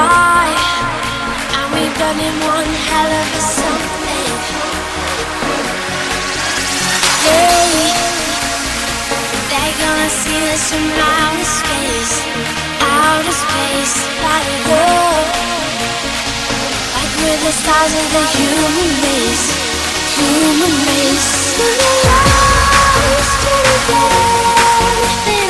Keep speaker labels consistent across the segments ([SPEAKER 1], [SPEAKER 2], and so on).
[SPEAKER 1] by, and we've done him one hell of
[SPEAKER 2] a something. Hey, they're gonna see us from outer space, outer space, like whoa, like we're the stars
[SPEAKER 3] of the human race, human race. We're the lights turn down,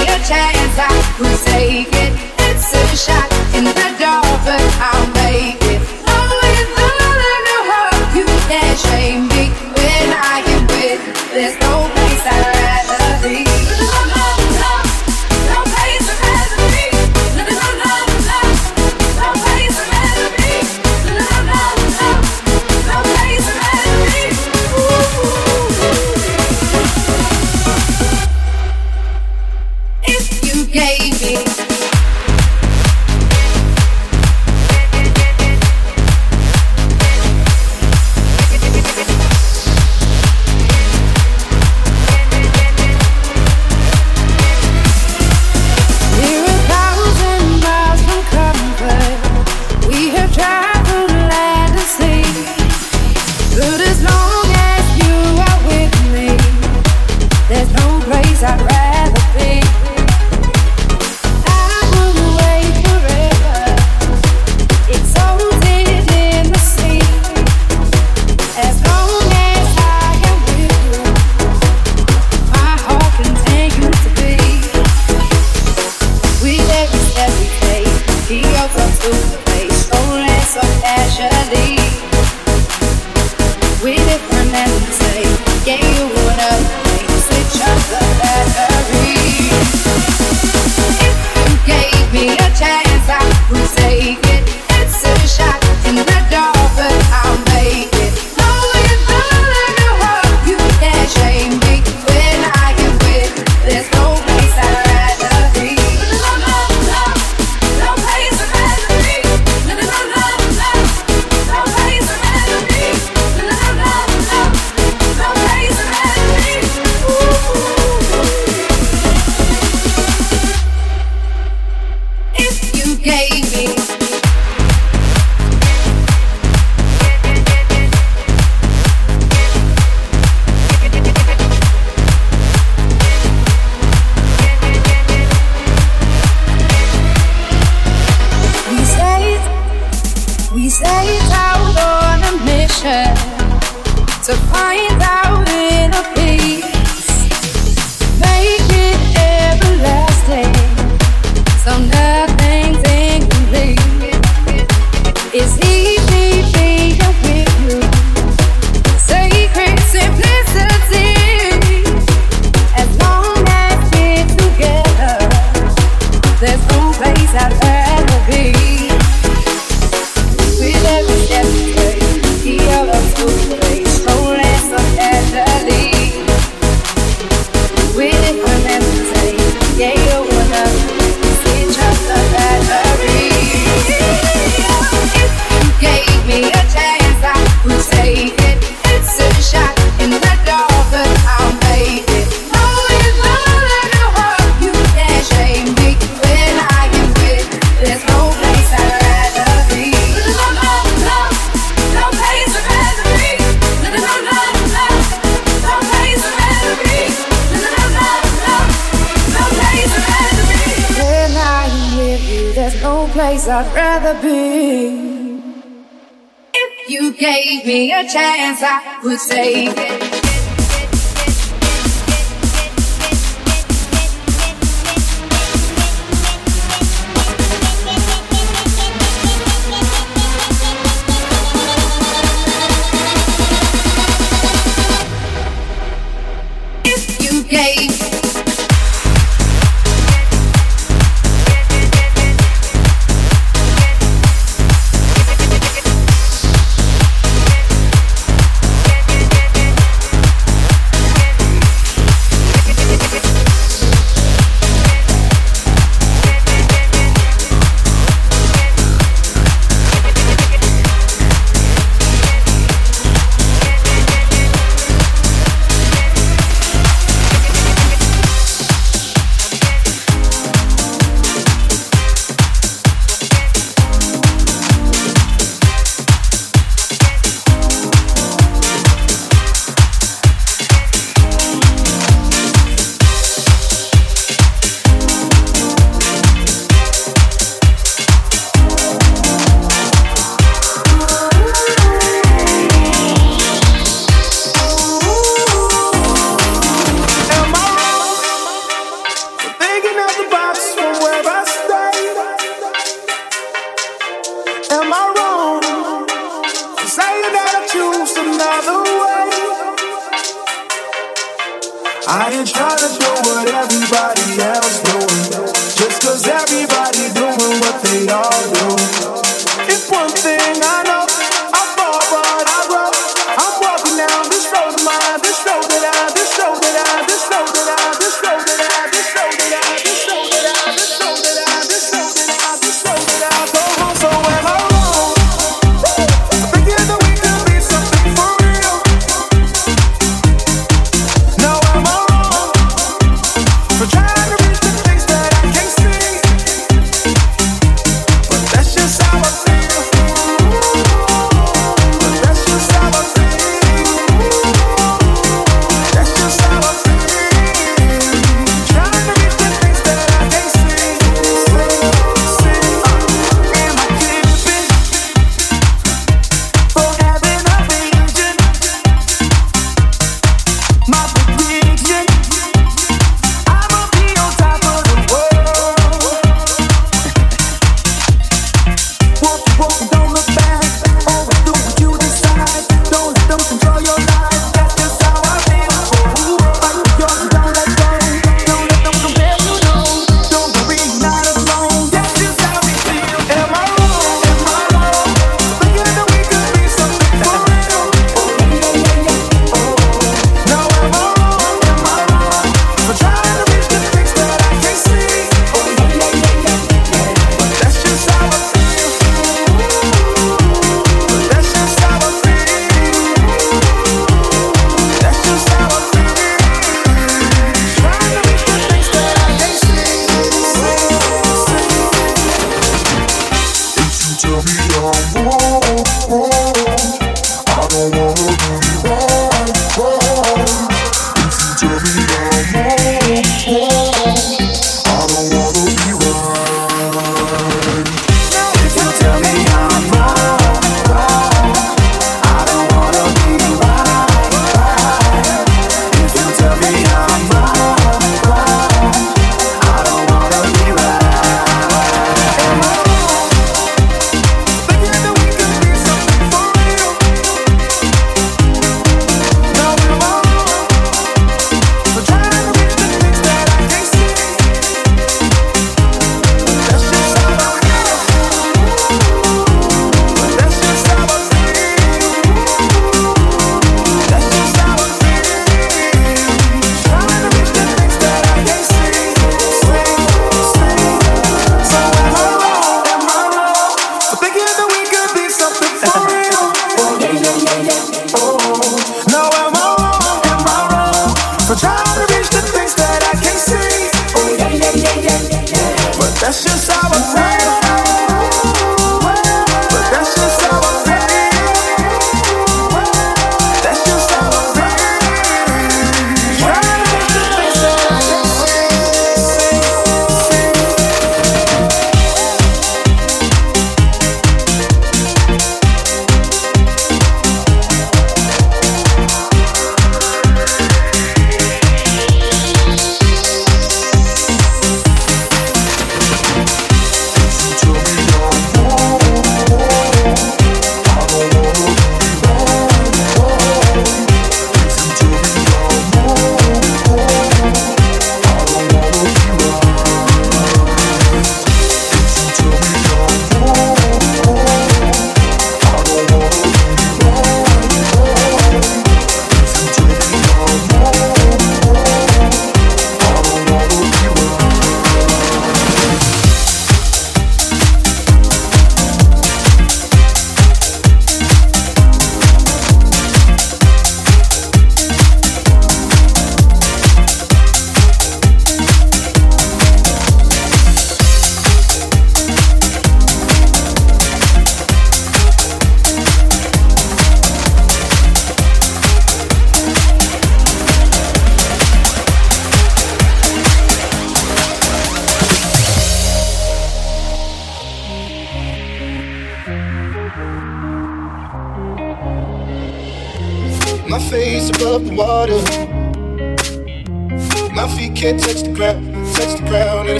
[SPEAKER 4] a chance, I will take it. It's a shot in the dark, but I'll make it. Knowing the love you can't shame. He's out on a mission to find out inner peace, make it everlasting, so nothing's incomplete. Is he? I'd rather be.
[SPEAKER 5] If you gave me a chance, I would take it.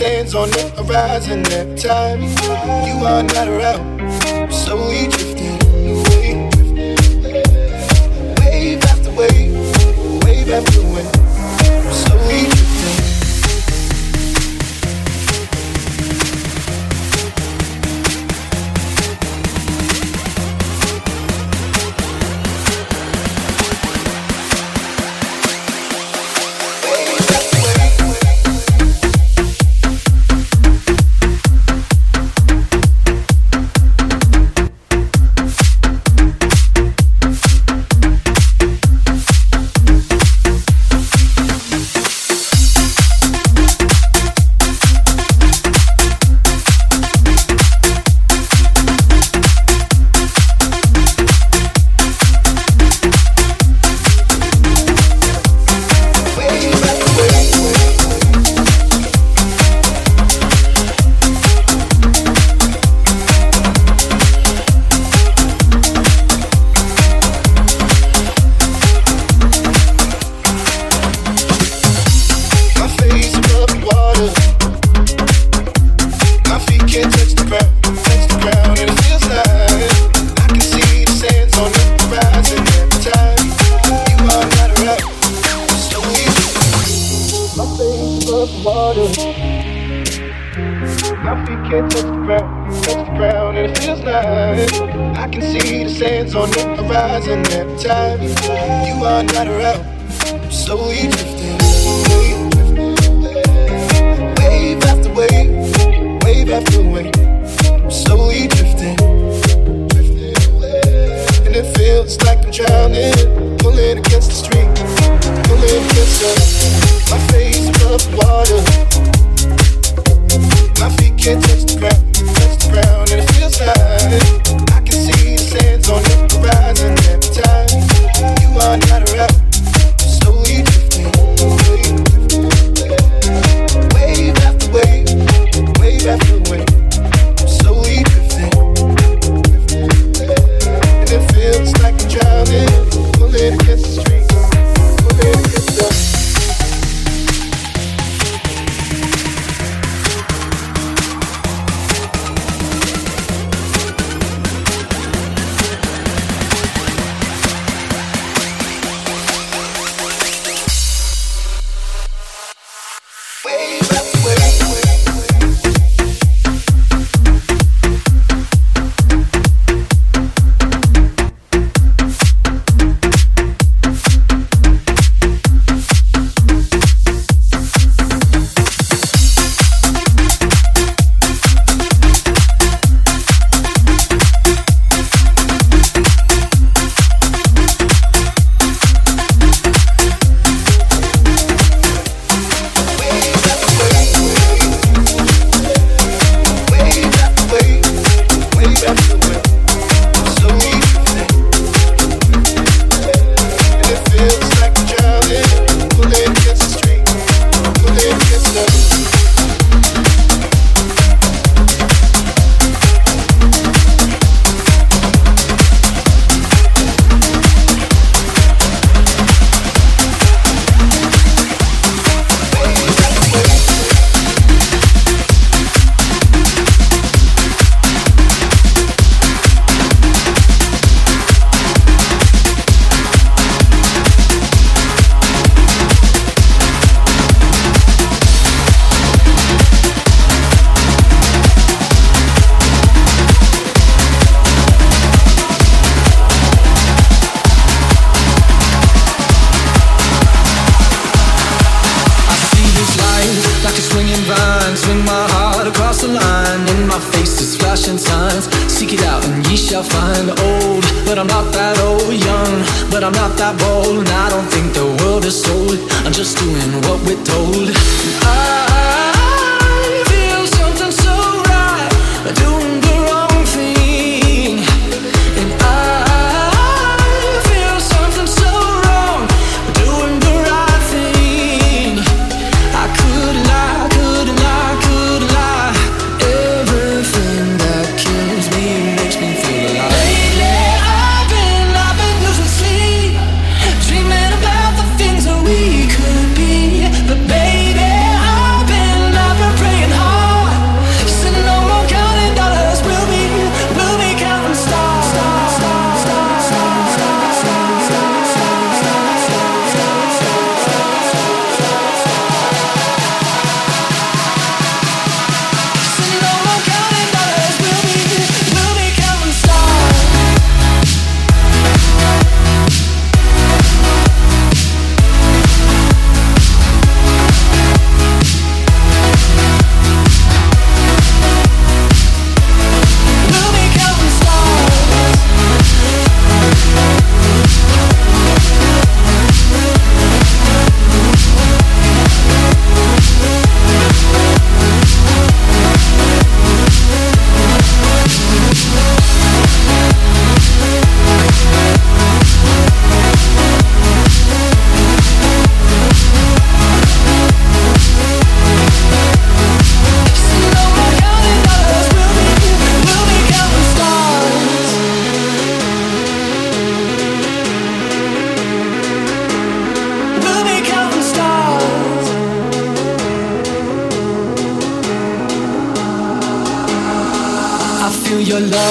[SPEAKER 1] sands on the horizon every time. You are not around, so you life. You are not around, I'm slowly drifting. Wave after wave, wave after wave, I'm slowly drifting. And it feels like I'm drowning, pulling against the street, pulling against the. My face above the water, my feet can't touch the ground, touch the ground, and it feels like.
[SPEAKER 2] man, got a rap.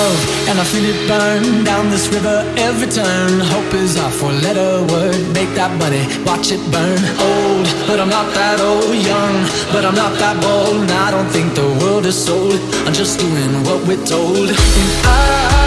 [SPEAKER 2] love, and I feel it burn down this river every turn. Hope is our four-letter word. Make that money, watch it burn. Old, but I'm not that old. Young, but I'm not that bold. And I don't think the world is sold. I'm just doing what we're told. And I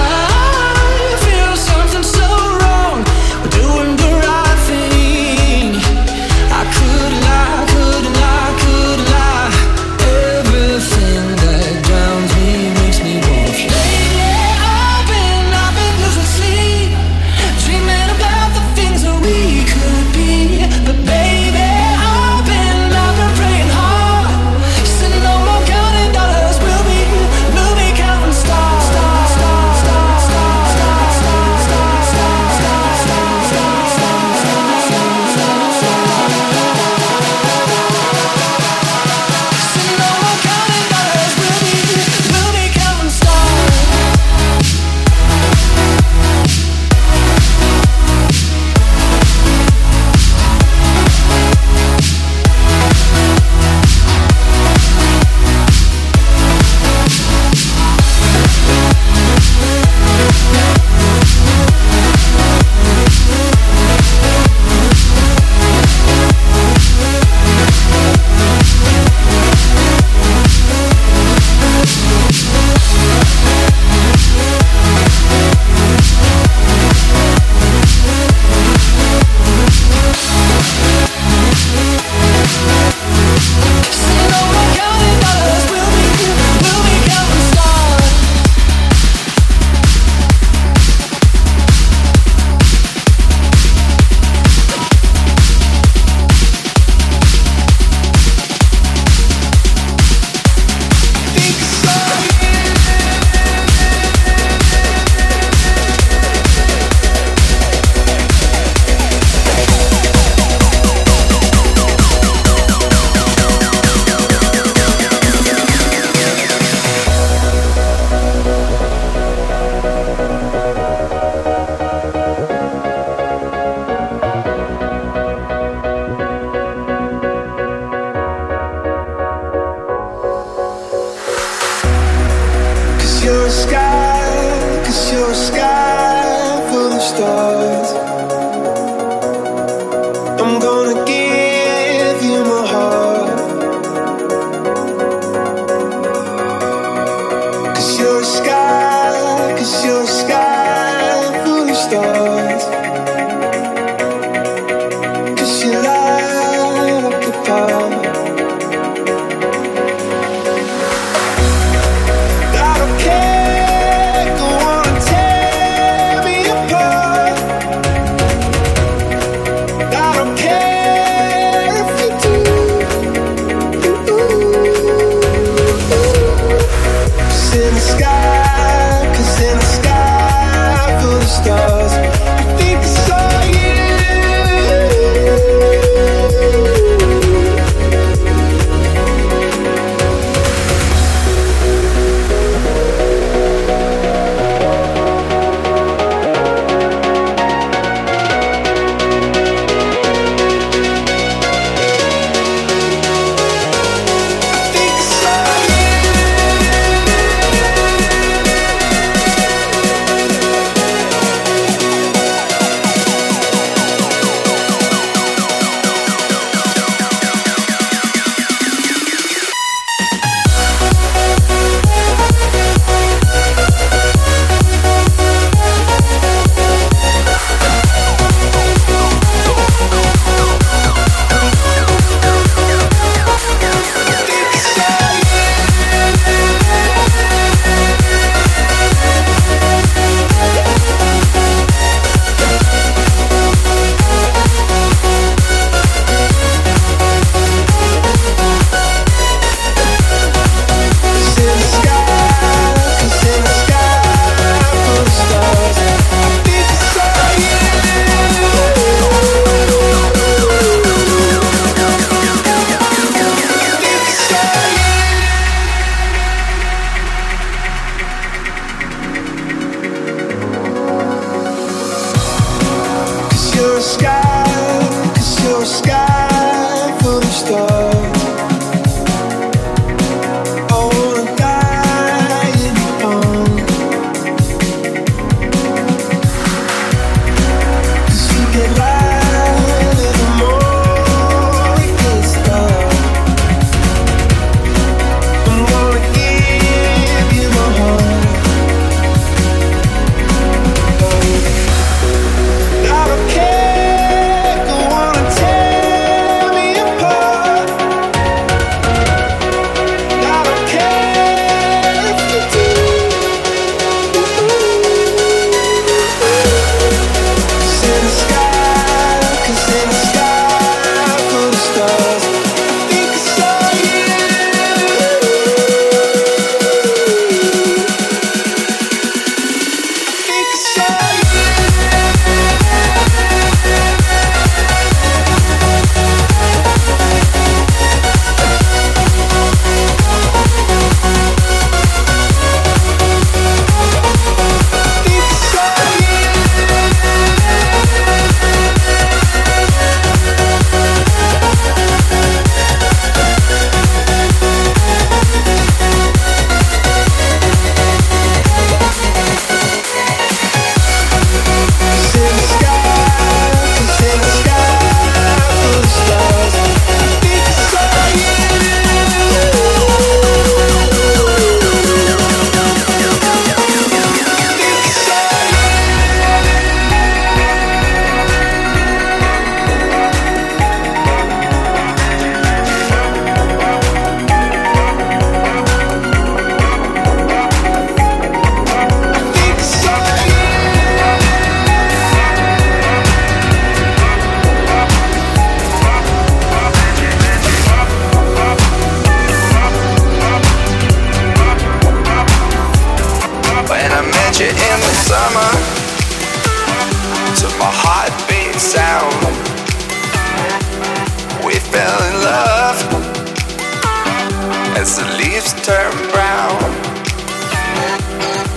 [SPEAKER 3] leaves turn brown.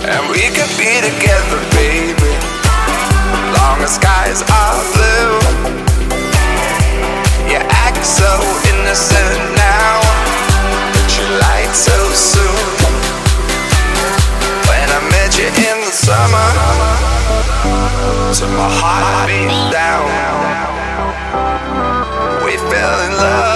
[SPEAKER 3] And we could be together, baby. Long as skies are blue. You act so innocent now, but you lied so soon. When I met you in the summer, to my heart beat down. We fell in love.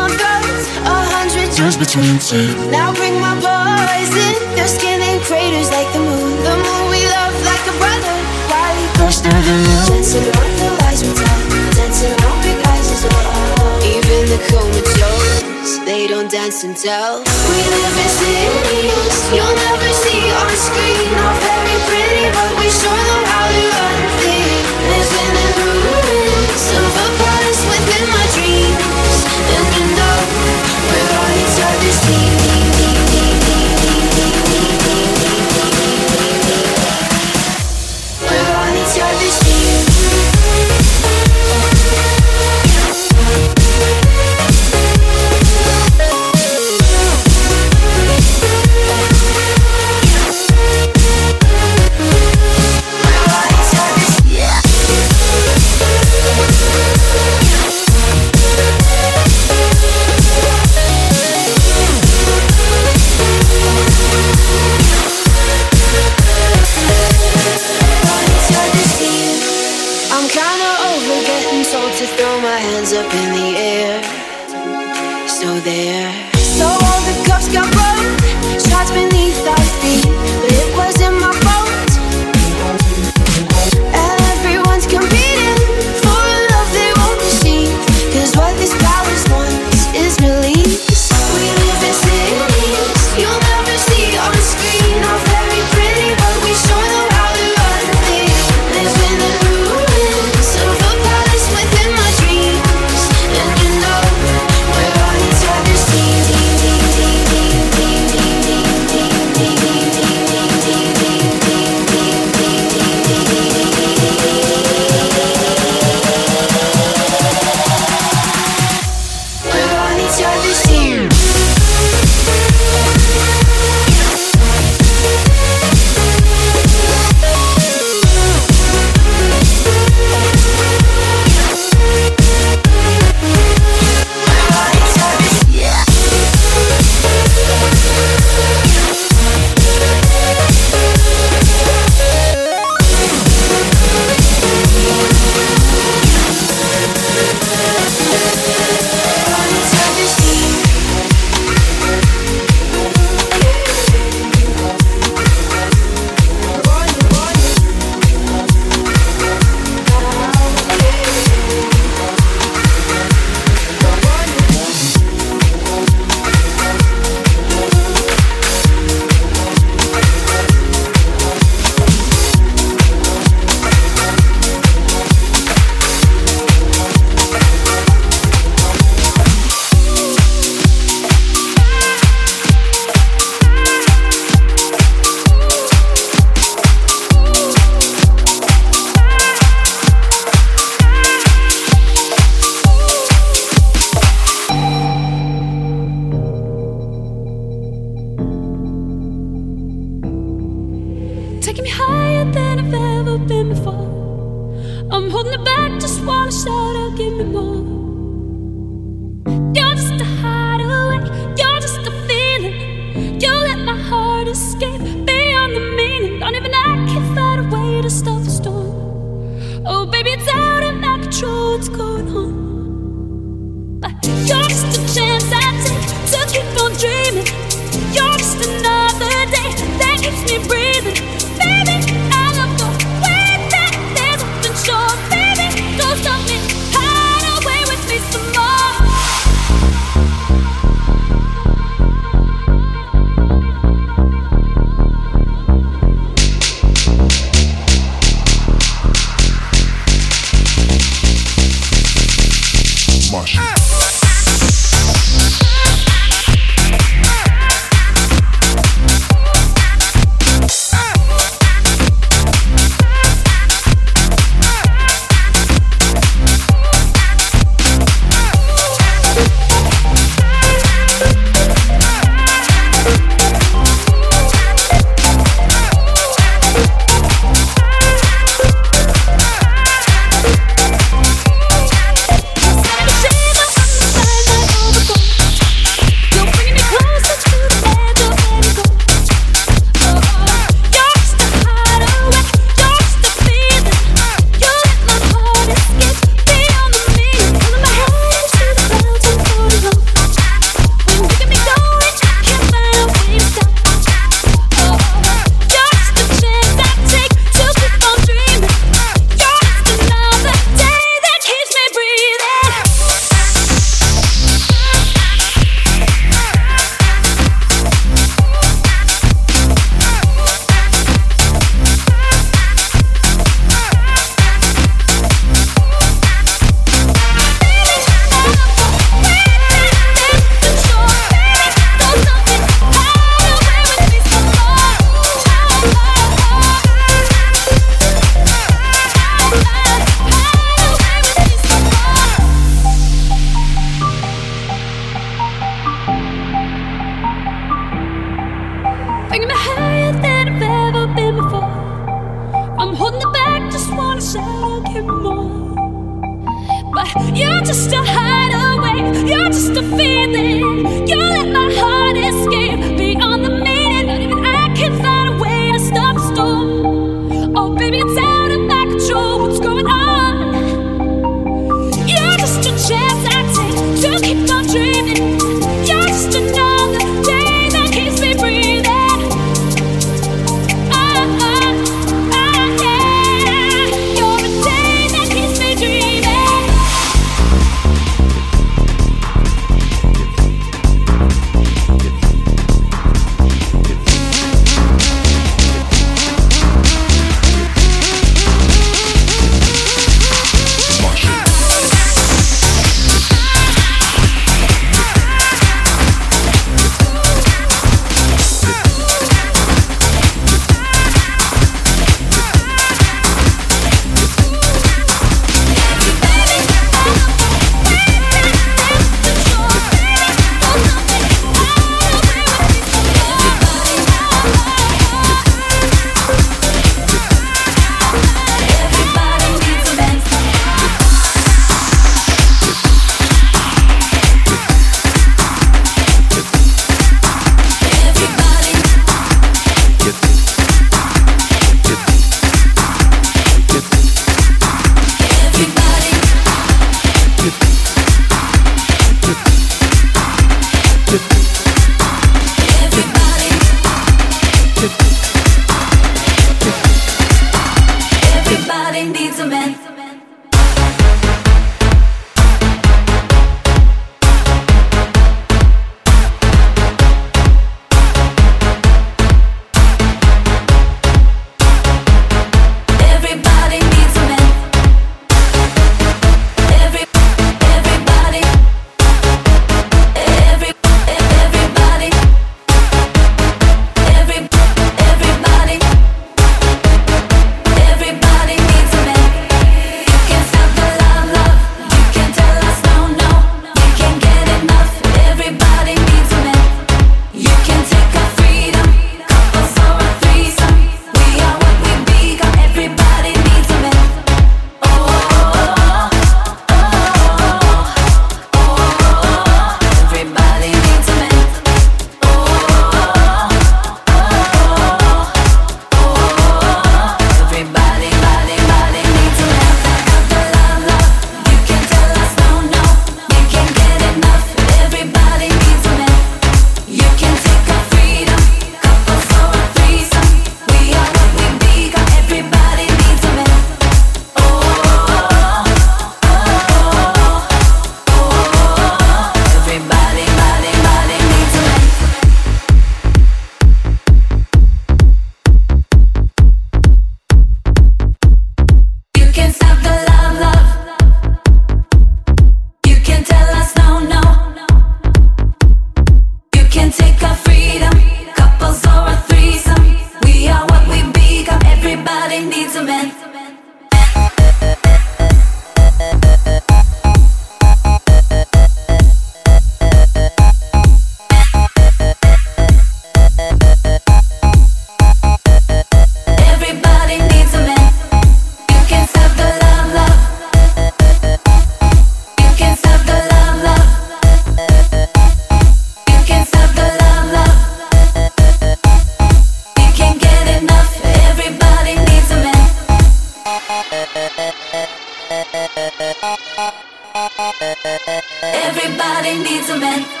[SPEAKER 6] Everybody needs a man.